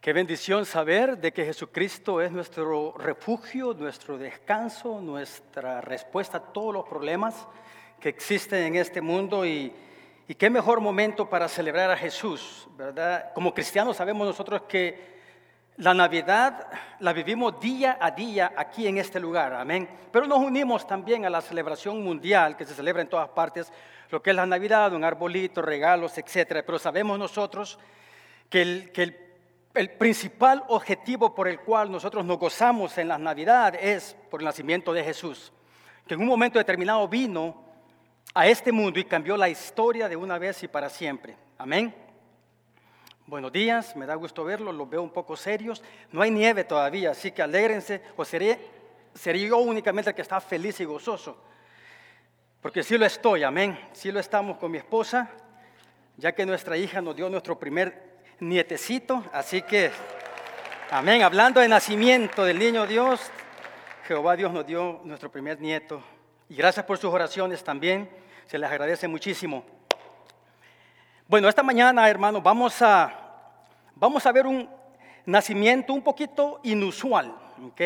Qué bendición saber de que Jesucristo es nuestro refugio, nuestro descanso, nuestra respuesta a todos los problemas que existen en este mundo y, y qué mejor momento para celebrar a Jesús, ¿verdad? Como cristianos sabemos nosotros que la Navidad la vivimos día a día aquí en este lugar, amén. Pero nos unimos también a la celebración mundial que se celebra en todas partes, lo que es la Navidad, un arbolito, regalos, etcétera. Pero sabemos nosotros que el, que el el principal objetivo por el cual nosotros nos gozamos en la Navidad es por el nacimiento de Jesús, que en un momento determinado vino a este mundo y cambió la historia de una vez y para siempre. Amén. Buenos días, me da gusto verlos, los veo un poco serios. No hay nieve todavía, así que alégrense, o sería yo únicamente el que está feliz y gozoso. Porque sí lo estoy, amén. Sí lo estamos con mi esposa, ya que nuestra hija nos dio nuestro primer nietecito, así que, amén, hablando de nacimiento del niño Dios, Jehová Dios nos dio nuestro primer nieto. Y gracias por sus oraciones también, se les agradece muchísimo. Bueno, esta mañana, hermanos, vamos a, vamos a ver un nacimiento un poquito inusual, ¿ok?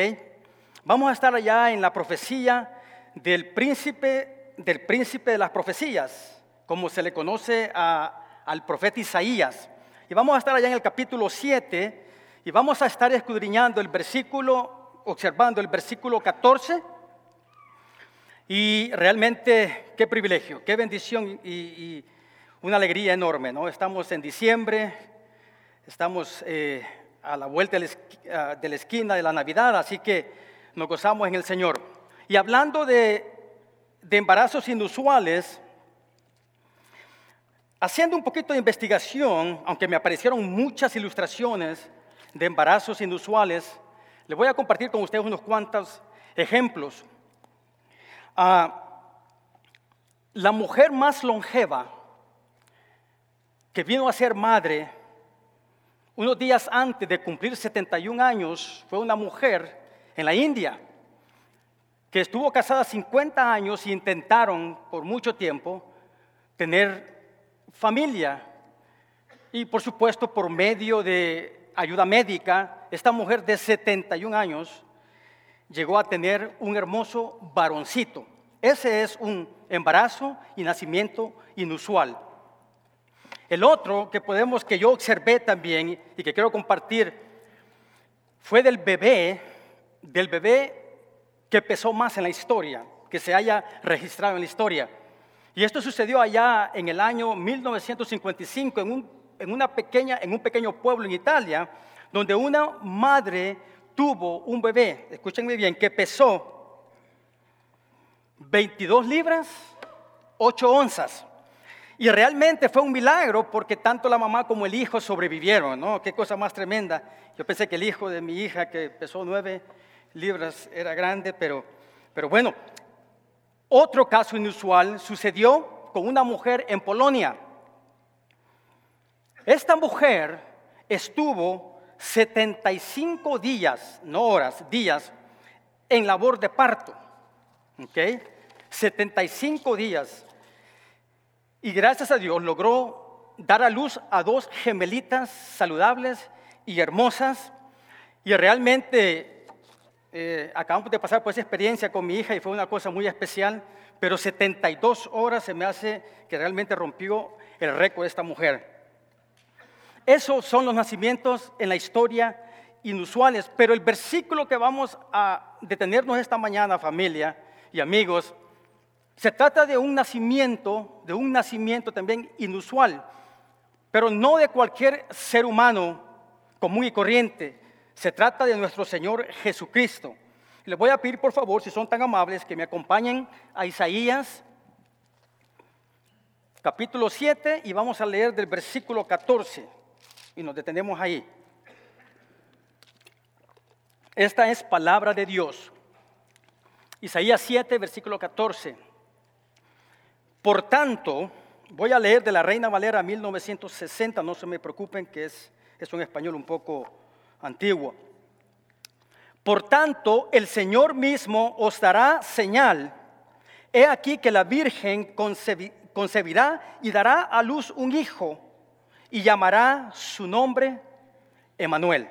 Vamos a estar allá en la profecía del príncipe, del príncipe de las profecías, como se le conoce al profeta Isaías. Y vamos a estar allá en el capítulo 7 y vamos a estar escudriñando el versículo, observando el versículo 14. Y realmente qué privilegio, qué bendición y, una alegría enorme, ¿no? Estamos en diciembre, estamos eh, a la vuelta de la esquina de la Navidad, así que nos gozamos en el Señor. Y hablando de, de embarazos inusuales, Haciendo un poquito de investigación, aunque me aparecieron muchas ilustraciones de embarazos inusuales, les voy a compartir con ustedes unos cuantos ejemplos. Ah, la mujer más longeva que vino a ser madre unos días antes de cumplir 71 años fue una mujer en la India que estuvo casada 50 años y intentaron por mucho tiempo tener familia. Y por supuesto, por medio de ayuda médica, esta mujer de 71 años llegó a tener un hermoso varoncito. Ese es un embarazo y nacimiento inusual. El otro que podemos, que yo observé también y que quiero compartir, fue del bebé, del bebé que pesó más en la historia, que se haya registrado en la historia. Y esto sucedió allá en el año 1955 en un, en una pequeña, en un pequeño pueblo en Italia, donde una madre tuvo un bebé, escúchenme bien, que pesó 22 libras, 8 onzas. Y realmente fue un milagro porque tanto la mamá como el hijo sobrevivieron, ¿no? Qué cosa más tremenda. Yo pensé que el hijo de mi hija, que pesó 9 libras, era grande, pero, pero bueno, otro caso inusual sucedió con una mujer en Polonia. Esta mujer estuvo 75 días, no horas, días, en labor de parto. ¿Ok? 75 días. Y gracias a Dios logró dar a luz a dos gemelitas saludables y hermosas. Y realmente eh, acabamos de pasar por esa experiencia con mi hija y fue una cosa muy especial, pero 72 horas se me hace que realmente rompió el récord de esta mujer. Esos son los nacimientos en la historia inusuales, pero el versículo que vamos a detenernos esta mañana, familia y amigos, se trata de un nacimiento, de un nacimiento también inusual, pero no de cualquier ser humano común y corriente, se trata de nuestro Señor Jesucristo. Les voy a pedir, por favor, si son tan amables, que me acompañen a Isaías capítulo 7 y vamos a leer del versículo 14 y nos detenemos ahí. Esta es palabra de Dios. Isaías 7, versículo 14. Por tanto, voy a leer de la Reina Valera 1960, no se me preocupen que es, es un español un poco antiguo. Por tanto, el Señor mismo os dará señal. He aquí que la Virgen concebirá y dará a luz un hijo y llamará su nombre Emanuel.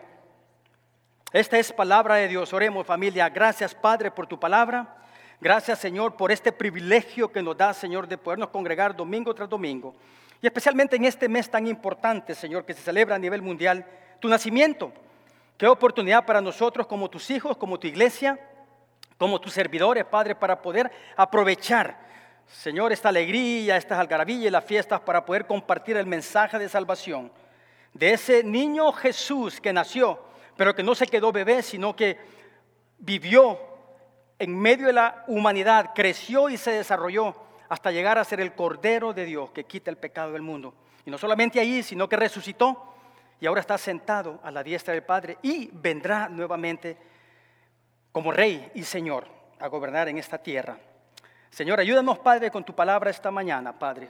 Esta es palabra de Dios. Oremos familia. Gracias Padre por tu palabra. Gracias Señor por este privilegio que nos da Señor de podernos congregar domingo tras domingo. Y especialmente en este mes tan importante Señor que se celebra a nivel mundial, tu nacimiento. Qué oportunidad para nosotros como tus hijos, como tu iglesia, como tus servidores, Padre, para poder aprovechar, Señor, esta alegría, estas algarabías y las fiestas para poder compartir el mensaje de salvación de ese niño Jesús que nació, pero que no se quedó bebé, sino que vivió en medio de la humanidad, creció y se desarrolló hasta llegar a ser el Cordero de Dios que quita el pecado del mundo. Y no solamente allí, sino que resucitó y ahora está sentado a la diestra del Padre y vendrá nuevamente como Rey y Señor a gobernar en esta tierra. Señor, ayúdanos, Padre, con tu palabra esta mañana, Padre.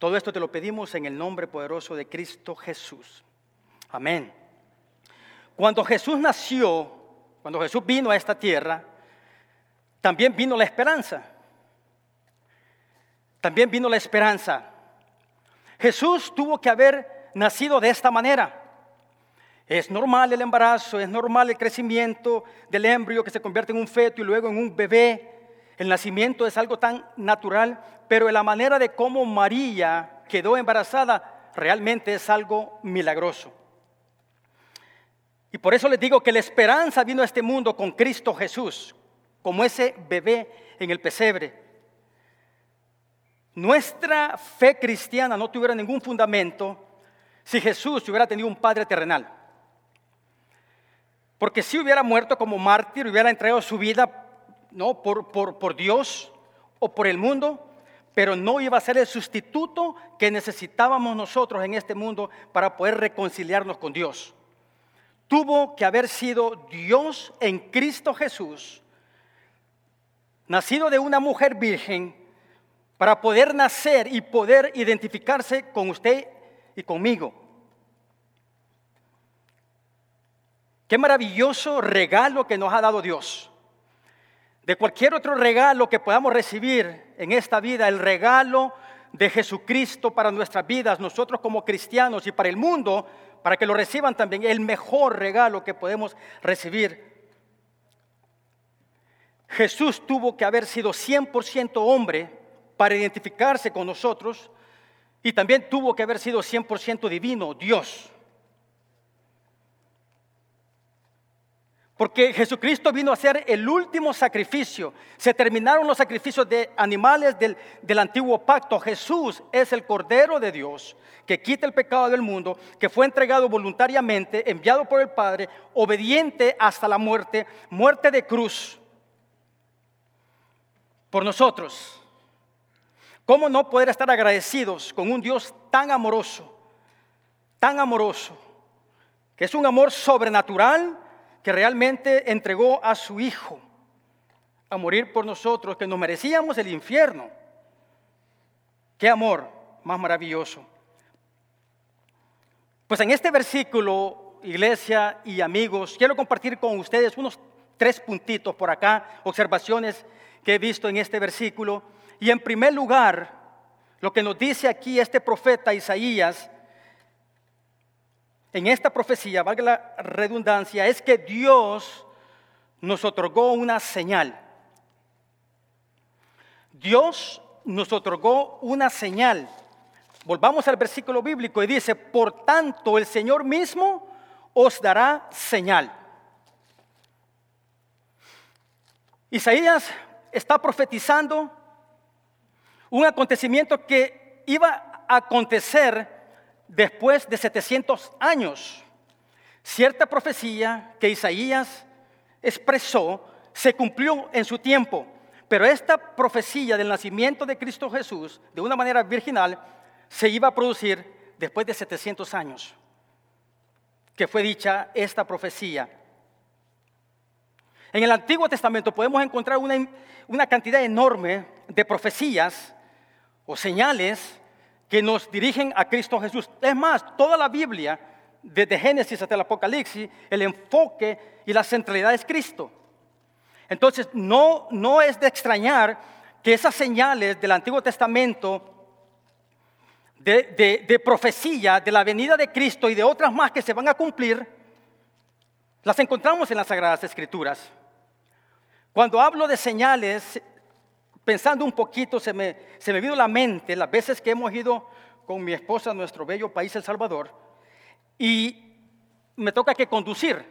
Todo esto te lo pedimos en el nombre poderoso de Cristo Jesús. Amén. Cuando Jesús nació, cuando Jesús vino a esta tierra, también vino la esperanza. También vino la esperanza. Jesús tuvo que haber nacido de esta manera. Es normal el embarazo, es normal el crecimiento del embrión que se convierte en un feto y luego en un bebé. El nacimiento es algo tan natural, pero la manera de cómo María quedó embarazada realmente es algo milagroso. Y por eso les digo que la esperanza vino a este mundo con Cristo Jesús, como ese bebé en el pesebre. Nuestra fe cristiana no tuviera ningún fundamento si Jesús hubiera tenido un padre terrenal. Porque si hubiera muerto como mártir, hubiera entregado su vida ¿no? Por, por, Dios o por el mundo, pero no iba a ser el sustituto que necesitábamos nosotros en este mundo para poder reconciliarnos con Dios. Tuvo que haber sido Dios en Cristo Jesús, nacido de una mujer virgen, para poder nacer y poder identificarse con usted y conmigo. Qué maravilloso regalo que nos ha dado Dios de cualquier otro regalo que podamos recibir en esta vida, el regalo de Jesucristo para nuestras vidas, nosotros como cristianos y para el mundo, para que lo reciban también, el mejor regalo que podemos recibir. Jesús tuvo que haber sido 100% hombre para identificarse con nosotros y también tuvo que haber sido 100% divino, Dios. Porque Jesucristo vino a ser el último sacrificio. Se terminaron los sacrificios de animales del, del, antiguo pacto. Jesús es el Cordero de Dios que quita el pecado del mundo, que fue entregado voluntariamente, enviado por el Padre, obediente hasta la muerte, muerte de cruz por nosotros. ¿Cómo no poder estar agradecidos con un Dios tan amoroso, tan amoroso, que es un amor sobrenatural? que realmente entregó a su Hijo a morir por nosotros, que nos merecíamos el infierno. Qué amor más maravilloso. Pues en este versículo, iglesia y amigos, quiero compartir con ustedes unos tres puntitos por acá, observaciones que he visto en este versículo. Y en primer lugar, lo que nos dice aquí este profeta Isaías en esta profecía, valga la redundancia, es que Dios nos otorgó una señal. Dios nos otorgó una señal. Volvamos al versículo bíblico y dice, por tanto el Señor mismo os dará señal. Isaías está profetizando un acontecimiento que iba a acontecer después de 700 años. Cierta profecía que Isaías expresó se cumplió en su tiempo, pero esta profecía del nacimiento de Cristo Jesús, de una manera virginal, se iba a producir después de 700 años, que fue dicha esta profecía. En el Antiguo Testamento podemos encontrar una, una cantidad enorme de profecías o señales que nos dirigen a Cristo Jesús. Es más, toda la Biblia, desde Génesis hasta el Apocalipsis, el enfoque y la centralidad es Cristo. Entonces, no, no es de extrañar que esas señales del Antiguo Testamento, de, de, de profecía, de la venida de Cristo y de otras más que se van a cumplir, las encontramos en las Sagradas Escrituras. Cuando hablo de señales, pensando un poquito, se me, se me vino a la mente las veces que hemos ido con mi esposa a nuestro bello país, El Salvador, y me toca que conducir.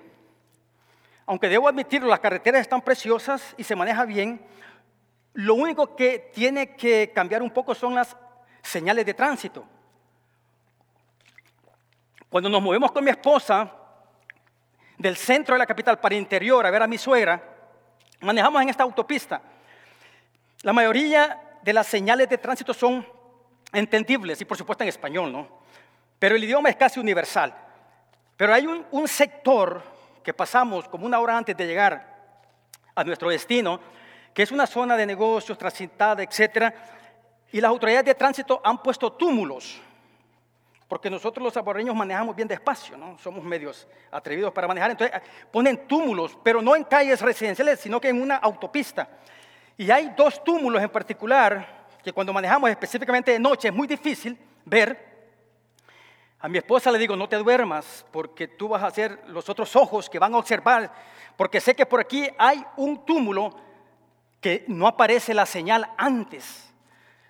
Aunque debo admitirlo, las carreteras están preciosas y se maneja bien, lo único que tiene que cambiar un poco son las señales de tránsito. Cuando nos movemos con mi esposa del centro de la capital para interior a ver a mi suegra, manejamos en esta autopista. La mayoría de las señales de tránsito son entendibles y por supuesto en español, ¿no? Pero el idioma es casi universal. Pero hay un, sector que pasamos como una hora antes de llegar a nuestro destino, que es una zona de negocios, transitada, etcétera, y las autoridades de tránsito han puesto túmulos, porque nosotros los saboreños manejamos bien despacio, ¿no? Somos medios atrevidos para manejar, entonces ponen túmulos, pero no en calles residenciales, sino que en una autopista. Y hay dos túmulos en particular que cuando manejamos específicamente de noche es muy difícil ver. A mi esposa le digo, no te duermas porque tú vas a hacer los otros ojos que van a observar, porque sé que por aquí hay un túmulo que no aparece la señal antes.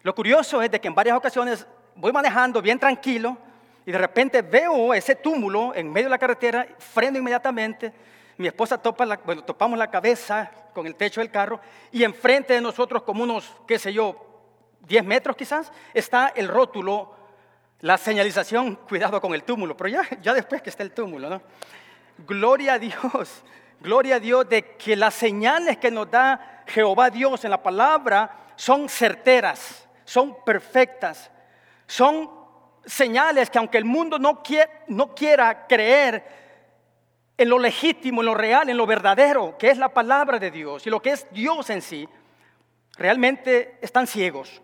Lo curioso es de que en varias ocasiones voy manejando bien tranquilo y de repente veo ese túmulo en medio de la carretera, freno inmediatamente, mi esposa topa la, bueno, topamos la cabeza con el techo del carro y enfrente de nosotros como unos, qué sé yo, 10 metros quizás, está el rótulo, la señalización, cuidado con el túmulo, pero ya, ya después que está el túmulo, ¿no? Gloria a Dios, gloria a Dios de que las señales que nos da Jehová Dios en la palabra son certeras, son perfectas, son señales que aunque el mundo no, no quiera creer, en lo legítimo, en lo real, en lo verdadero, que es la palabra de Dios y lo que es Dios en sí, realmente están ciegos.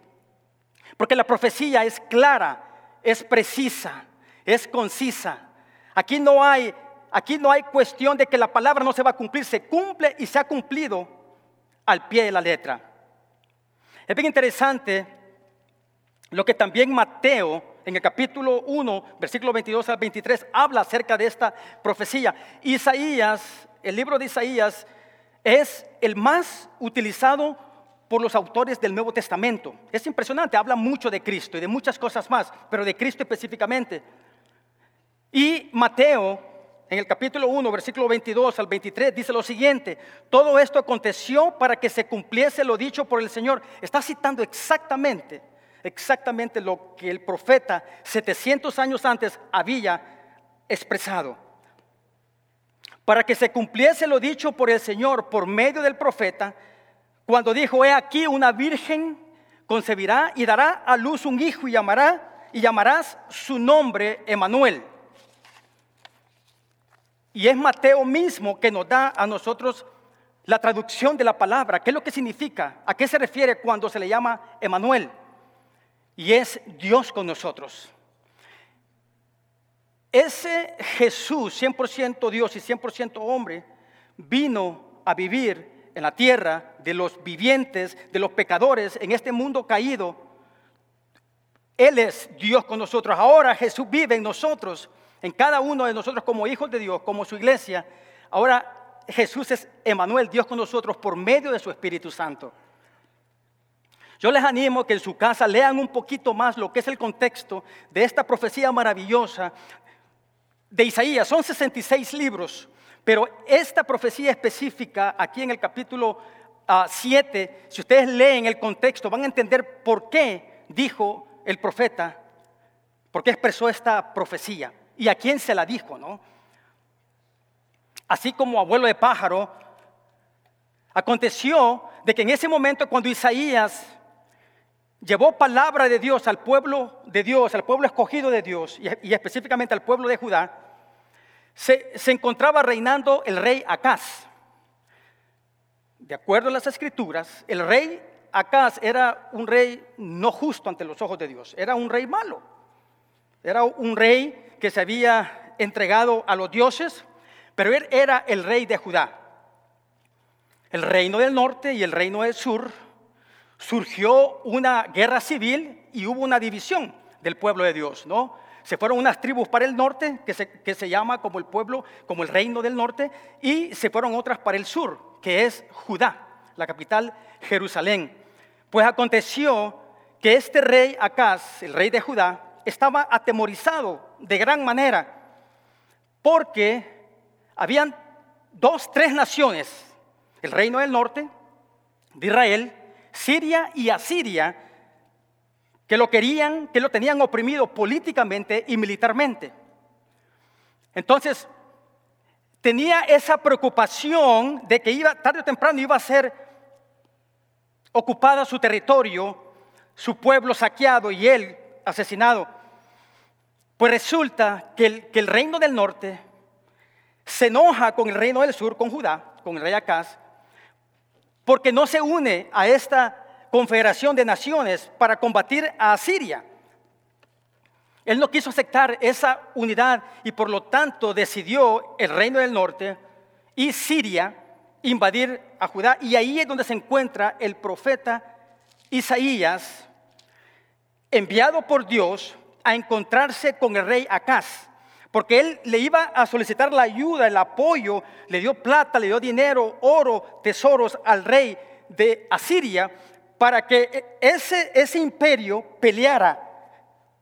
Porque la profecía es clara, es precisa, es concisa. Aquí no hay, aquí no hay cuestión de que la palabra no se va a cumplir, se cumple y se ha cumplido al pie de la letra. Es bien interesante lo que también Mateo en el capítulo 1, versículo 22 al 23, habla acerca de esta profecía. Isaías, el libro de Isaías, es el más utilizado por los autores del Nuevo Testamento. Es impresionante, habla mucho de Cristo y de muchas cosas más, pero de Cristo específicamente. Y Mateo, en el capítulo 1, versículo 22 al 23, dice lo siguiente, todo esto aconteció para que se cumpliese lo dicho por el Señor. Está citando exactamente exactamente lo que el profeta 700 años antes había expresado. Para que se cumpliese lo dicho por el Señor por medio del profeta, cuando dijo, he aquí una virgen concebirá y dará a luz un hijo y llamará y llamarás su nombre Emanuel. Y es Mateo mismo que nos da a nosotros la traducción de la palabra. ¿Qué es lo que significa? ¿A qué se refiere cuando se le llama Emanuel? Y es Dios con nosotros. Ese Jesús, 100% Dios y 100% hombre, vino a vivir en la tierra de los vivientes, de los pecadores, en este mundo caído. Él es Dios con nosotros. Ahora Jesús vive en nosotros, en cada uno de nosotros como hijos de Dios, como su iglesia. Ahora Jesús es Emanuel, Dios con nosotros por medio de su Espíritu Santo. Yo les animo que en su casa lean un poquito más lo que es el contexto de esta profecía maravillosa de Isaías. Son 66 libros, pero esta profecía específica aquí en el capítulo 7, ah, si ustedes leen el contexto, van a entender por qué dijo el profeta, por qué expresó esta profecía y a quién se la dijo, ¿no? Así como abuelo de pájaro, aconteció de que en ese momento cuando Isaías llevó palabra de Dios al pueblo de Dios, al pueblo escogido de Dios y, específicamente al pueblo de Judá, se, encontraba reinando el rey Acaz. De acuerdo a las escrituras, el rey Acaz era un rey no justo ante los ojos de Dios, era un rey malo, era un rey que se había entregado a los dioses, pero él era el rey de Judá. El reino del norte y el reino del sur surgió una guerra civil y hubo una división del pueblo de Dios, ¿no? Se fueron unas tribus para el norte, que se, que se llama como el pueblo, como el reino del norte, y se fueron otras para el sur, que es Judá, la capital Jerusalén. Pues aconteció que este rey Acaz, el rey de Judá, estaba atemorizado de gran manera, porque habían dos, tres naciones, el reino del norte de Israel, Siria y Asiria, que lo querían, que lo tenían oprimido políticamente y militarmente. Entonces, tenía esa preocupación de que iba, tarde o temprano iba a ser ocupada su territorio, su pueblo saqueado y él asesinado. Pues resulta que el, reino del norte se enoja con el reino del sur, con Judá, con el rey Acaz, porque no se une a esta confederación de naciones para combatir a Asiria. Él no quiso aceptar esa unidad y por lo tanto decidió el reino del norte y Siria invadir a Judá. Y ahí es donde se encuentra el profeta Isaías, enviado por Dios a encontrarse con el rey Acaz porque él le iba a solicitar la ayuda, el apoyo, le dio plata, le dio dinero, oro, tesoros al rey de Asiria para que ese, ese imperio peleara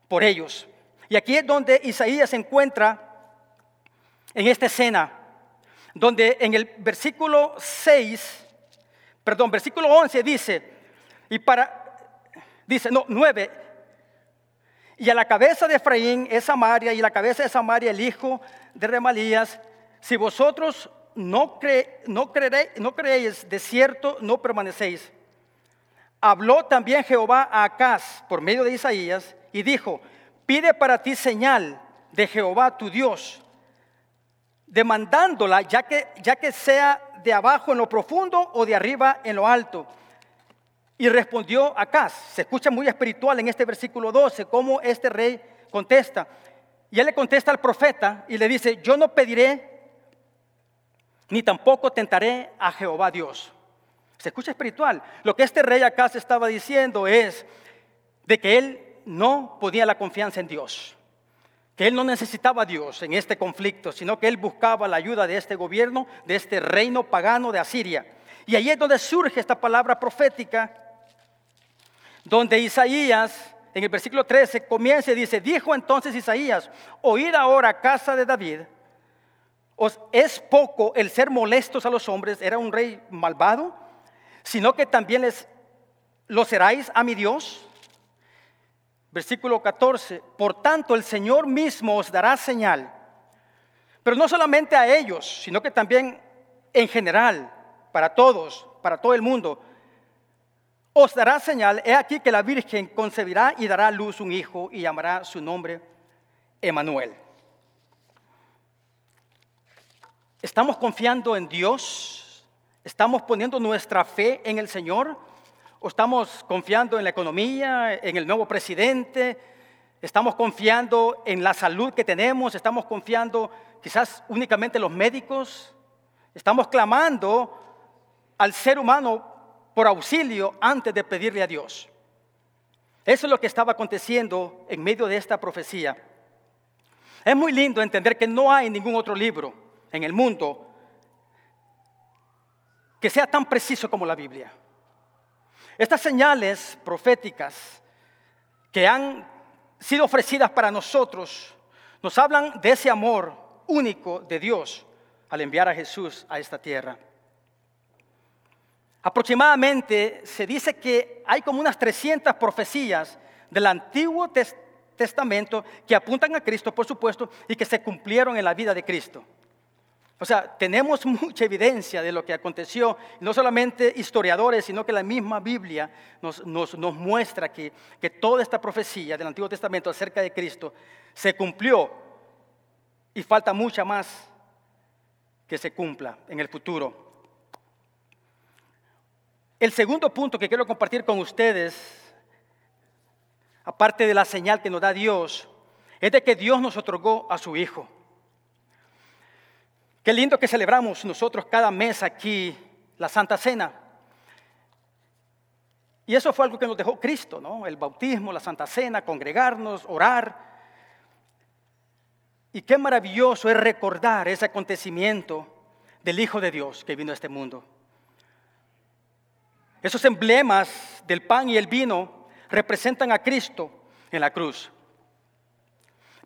por ellos. Y aquí es donde Isaías se encuentra en esta escena, donde en el versículo 6, perdón, versículo 11 dice, y para, dice, no, 9, y a la cabeza de Efraín es Samaria, y a la cabeza de Samaria el hijo de Remalías. Si vosotros no, no, creéis, no creéis, de cierto no permanecéis. Habló también Jehová a Acaz por medio de Isaías y dijo, pide para ti señal de Jehová tu Dios, demandándola ya que sea de abajo en lo profundo o de arriba en lo alto. Y respondió Acaz. Se escucha muy espiritual en este versículo 12, cómo este rey contesta. Y él le contesta al profeta y le dice, yo no pediré ni tampoco tentaré a Jehová Dios. Se escucha espiritual. Lo que este rey Acaz estaba diciendo es de que él no podía la confianza en Dios. Que él no necesitaba a Dios en este conflicto, sino que él buscaba la ayuda de este gobierno, de este reino pagano de Asiria. Y ahí es donde surge esta palabra profética donde Isaías, en el versículo 13, comienza y dice, dijo entonces Isaías, oíd ahora casa de David, os es poco el ser molestos a los hombres, era un rey malvado, sino que también les lo seráis a mi Dios. Versículo 14, por tanto el Señor mismo os dará señal, pero no solamente a ellos, sino que también en general, para todos, para todo el mundo os dará señal, he aquí que la Virgen concebirá y dará a luz un hijo y llamará su nombre Emanuel. ¿Estamos confiando en Dios? ¿Estamos poniendo nuestra fe en el Señor? ¿O estamos confiando en la economía, en el nuevo presidente? ¿Estamos confiando en la salud que tenemos? ¿Estamos confiando quizás únicamente en los médicos? ¿Estamos clamando al ser humano por auxilio antes de pedirle a Dios. Eso es lo que estaba aconteciendo en medio de esta profecía. Es muy lindo entender que no hay ningún otro libro en el mundo que sea tan preciso como la Biblia. Estas señales proféticas que han sido ofrecidas para nosotros nos hablan de ese amor único de Dios al enviar a Jesús a esta tierra. Aproximadamente se dice que hay como unas 300 profecías del Antiguo Testamento que apuntan a Cristo, por supuesto, y que se cumplieron en la vida de Cristo. O sea, tenemos mucha evidencia de lo que aconteció, no solamente historiadores, sino que la misma Biblia nos, muestra que, que toda esta profecía del Antiguo Testamento acerca de Cristo se cumplió y falta mucha más que se cumpla en el futuro. El segundo punto que quiero compartir con ustedes, aparte de la señal que nos da Dios, es de que Dios nos otorgó a su Hijo. Qué lindo que celebramos nosotros cada mes aquí la Santa Cena. Y eso fue algo que nos dejó Cristo, ¿no? El bautismo, la Santa Cena, congregarnos, orar. Y qué maravilloso es recordar ese acontecimiento del Hijo de Dios que vino a este mundo. Esos emblemas del pan y el vino representan a Cristo en la cruz.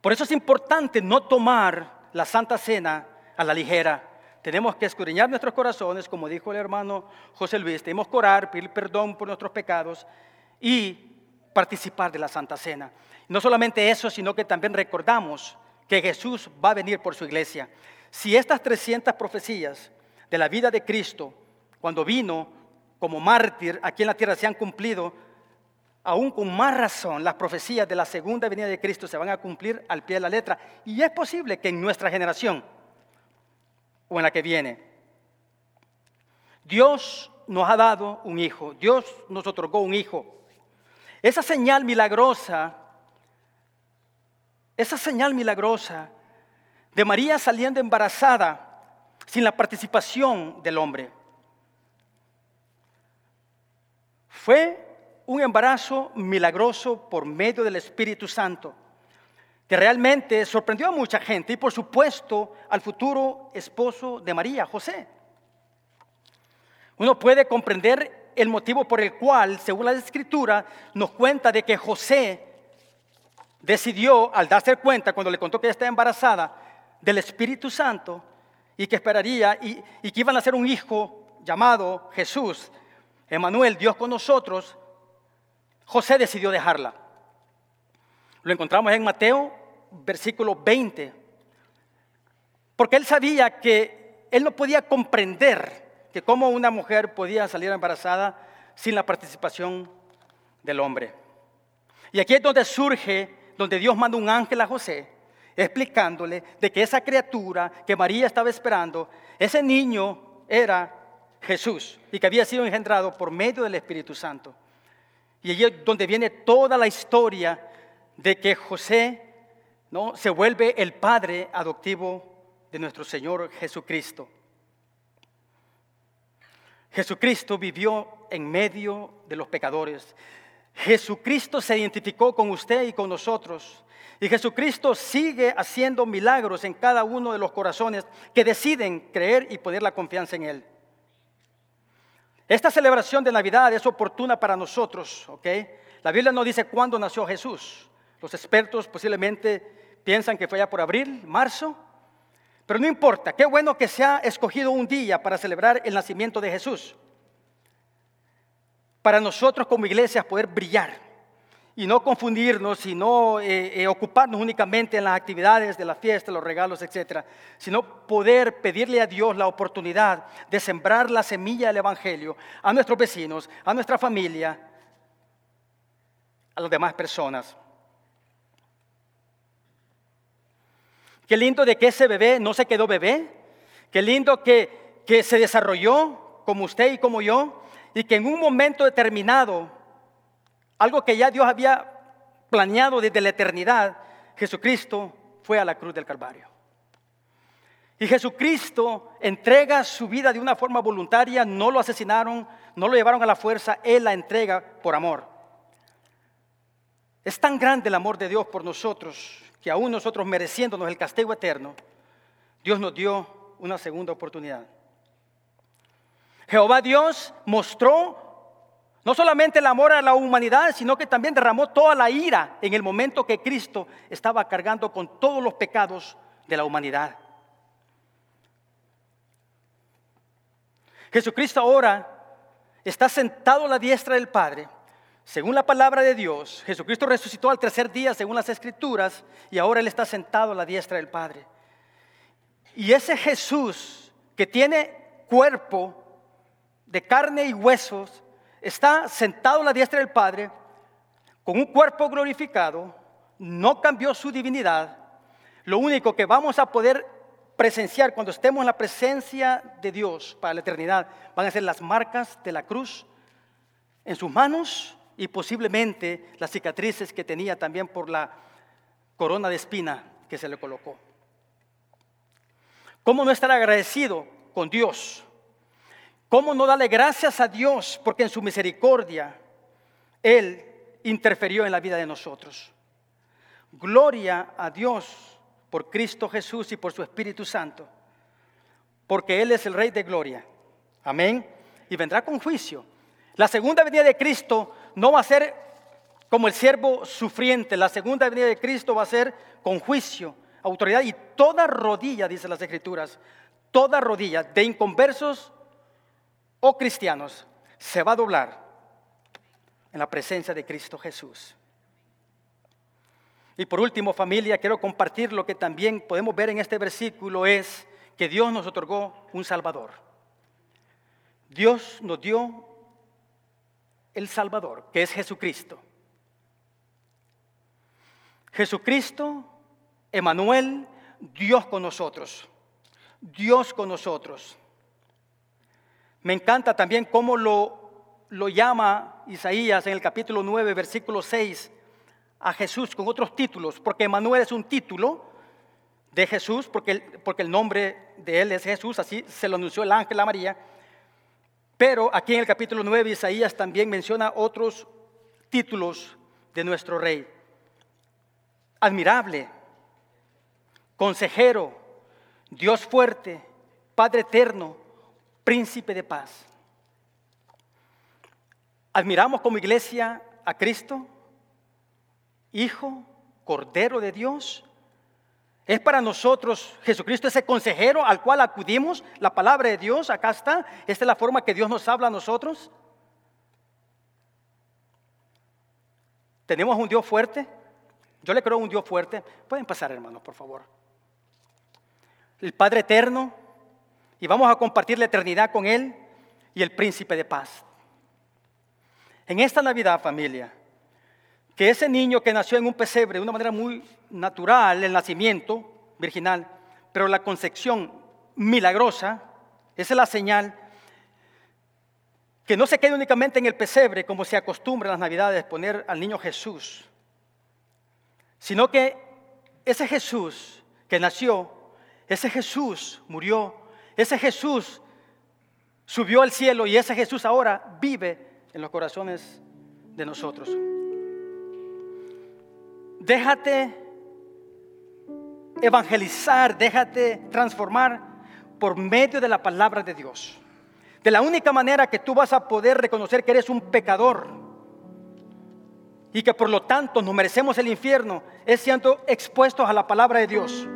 Por eso es importante no tomar la Santa Cena a la ligera. Tenemos que escudriñar nuestros corazones, como dijo el hermano José Luis. Tenemos que orar, pedir perdón por nuestros pecados y participar de la Santa Cena. No solamente eso, sino que también recordamos que Jesús va a venir por su iglesia. Si estas 300 profecías de la vida de Cristo, cuando vino como mártir aquí en la tierra, se han cumplido, aún con más razón las profecías de la segunda venida de Cristo se van a cumplir al pie de la letra. Y es posible que en nuestra generación o en la que viene, Dios nos ha dado un hijo, Dios nos otorgó un hijo. Esa señal milagrosa, esa señal milagrosa de María saliendo embarazada sin la participación del hombre, fue un embarazo milagroso por medio del Espíritu Santo, que realmente sorprendió a mucha gente y por supuesto al futuro esposo de María, José. Uno puede comprender el motivo por el cual, según la escritura, nos cuenta de que José decidió, al darse cuenta, cuando le contó que ella estaba embarazada, del Espíritu Santo y que esperaría y, y que iban a ser un hijo llamado Jesús, Emanuel, Dios con nosotros, José decidió dejarla. Lo encontramos en Mateo, versículo 20. Porque él sabía que él no podía comprender que cómo una mujer podía salir embarazada sin la participación del hombre. Y aquí es donde surge, donde Dios manda un ángel a José, explicándole de que esa criatura que María estaba esperando, ese niño era Jesús y que había sido engendrado por medio del Espíritu Santo. Y allí es donde viene toda la historia de que José ¿no? se vuelve el padre adoptivo de nuestro Señor Jesucristo. Jesucristo vivió en medio de los pecadores. Jesucristo se identificó con usted y con nosotros. Y Jesucristo sigue haciendo milagros en cada uno de los corazones que deciden creer y poner la confianza en Él. Esta celebración de Navidad es oportuna para nosotros, ¿ok? La Biblia no dice cuándo nació Jesús. Los expertos posiblemente piensan que fue ya por abril, marzo, pero no importa, qué bueno que se ha escogido un día para celebrar el nacimiento de Jesús. Para nosotros como iglesias poder brillar y no confundirnos y no eh, eh, ocuparnos únicamente en las actividades de la fiesta, los regalos, etcétera, sino poder pedirle a Dios la oportunidad de sembrar la semilla del Evangelio a nuestros vecinos, a nuestra familia, a las demás personas. Qué lindo de que ese bebé no se quedó bebé, qué lindo que, que se desarrolló como usted y como yo, y que en un momento determinado algo que ya Dios había planeado desde la eternidad, Jesucristo fue a la cruz del Calvario. Y Jesucristo entrega su vida de una forma voluntaria, no lo asesinaron, no lo llevaron a la fuerza, Él la entrega por amor. Es tan grande el amor de Dios por nosotros que aún nosotros mereciéndonos el castigo eterno, Dios nos dio una segunda oportunidad. Jehová Dios mostró no solamente el amor a la humanidad, sino que también derramó toda la ira en el momento que Cristo estaba cargando con todos los pecados de la humanidad. Jesucristo ahora está sentado a la diestra del Padre. Según la palabra de Dios, Jesucristo resucitó al tercer día según las escrituras y ahora Él está sentado a la diestra del Padre. Y ese Jesús que tiene cuerpo de carne y huesos, está sentado a la diestra del Padre con un cuerpo glorificado, no cambió su divinidad. Lo único que vamos a poder presenciar cuando estemos en la presencia de Dios para la eternidad van a ser las marcas de la cruz en sus manos y posiblemente las cicatrices que tenía también por la corona de espina que se le colocó. ¿Cómo no estar agradecido con Dios ¿Cómo no darle gracias a Dios? Porque en su misericordia Él interfirió en la vida de nosotros. Gloria a Dios por Cristo Jesús y por su Espíritu Santo, porque Él es el Rey de Gloria. Amén. Y vendrá con juicio. La segunda venida de Cristo no va a ser como el siervo sufriente. La segunda venida de Cristo va a ser con juicio, autoridad y toda rodilla, dice las Escrituras, toda rodilla de inconversos o cristianos se va a doblar en la presencia de Cristo Jesús. Y por último, familia, quiero compartir lo que también podemos ver en este versículo es que Dios nos otorgó un Salvador. Dios nos dio el Salvador, que es Jesucristo. Jesucristo, Emanuel, Dios con nosotros. Dios con nosotros. Me encanta también cómo lo, lo llama Isaías en el capítulo 9, versículo 6, a Jesús con otros títulos, porque Emanuel es un título de Jesús, porque porque el nombre de él es Jesús, así se lo anunció el ángel a María. Pero aquí en el capítulo 9 Isaías también menciona otros títulos de nuestro rey. Admirable, consejero, Dios fuerte, Padre eterno, príncipe de paz. Admiramos como iglesia a Cristo, Hijo, Cordero de Dios, es para nosotros Jesucristo ese consejero al cual acudimos, la palabra de Dios, acá está. Esta es la forma que Dios nos habla a nosotros. ¿Tenemos un Dios fuerte? Yo le creo un Dios fuerte. Pueden pasar, hermanos, por favor. El Padre eterno, y vamos a compartir la eternidad con Él y el príncipe de paz. En esta Navidad, familia, que ese niño que nació en un pesebre de una manera muy natural, el nacimiento virginal, pero la concepción milagrosa, esa es la señal que no se quede únicamente en el pesebre como se acostumbra en las navidades poner al niño Jesús, sino que ese Jesús que nació, ese Jesús murió, ese Jesús subió al cielo y ese Jesús ahora vive en los corazones de nosotros. Déjate evangelizar, déjate transformar por medio de la palabra de Dios. De la única manera que tú vas a poder reconocer que eres un pecador y que por lo tanto nos merecemos el infierno es siendo expuestos a la palabra de Dios.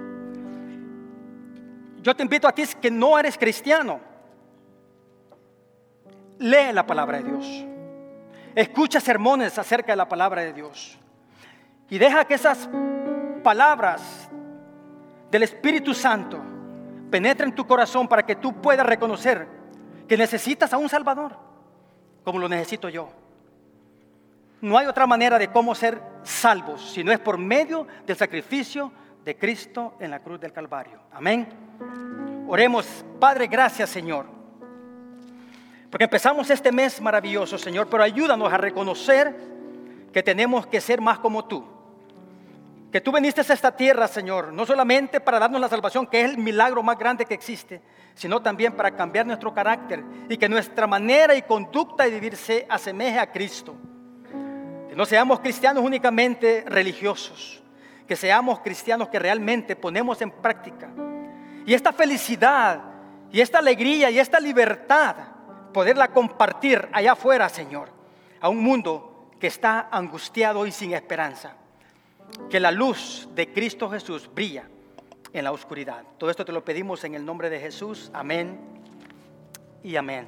Yo te invito a ti que no eres cristiano. Lee la palabra de Dios. Escucha sermones acerca de la palabra de Dios. Y deja que esas palabras del Espíritu Santo penetren tu corazón para que tú puedas reconocer que necesitas a un Salvador, como lo necesito yo. No hay otra manera de cómo ser salvos, si no es por medio del sacrificio de Cristo en la cruz del Calvario. Amén. Oremos, Padre, gracias Señor. Porque empezamos este mes maravilloso, Señor, pero ayúdanos a reconocer que tenemos que ser más como tú que tú viniste a esta tierra, Señor, no solamente para darnos la salvación, que es el milagro más grande que existe, sino también para cambiar nuestro carácter y que nuestra manera y conducta de vivir se asemeje a Cristo. Que no seamos cristianos únicamente religiosos, que seamos cristianos que realmente ponemos en práctica. Y esta felicidad y esta alegría y esta libertad, poderla compartir allá afuera, Señor, a un mundo que está angustiado y sin esperanza que la luz de Cristo Jesús brilla en la oscuridad. Todo esto te lo pedimos en el nombre de Jesús. Amén y amén.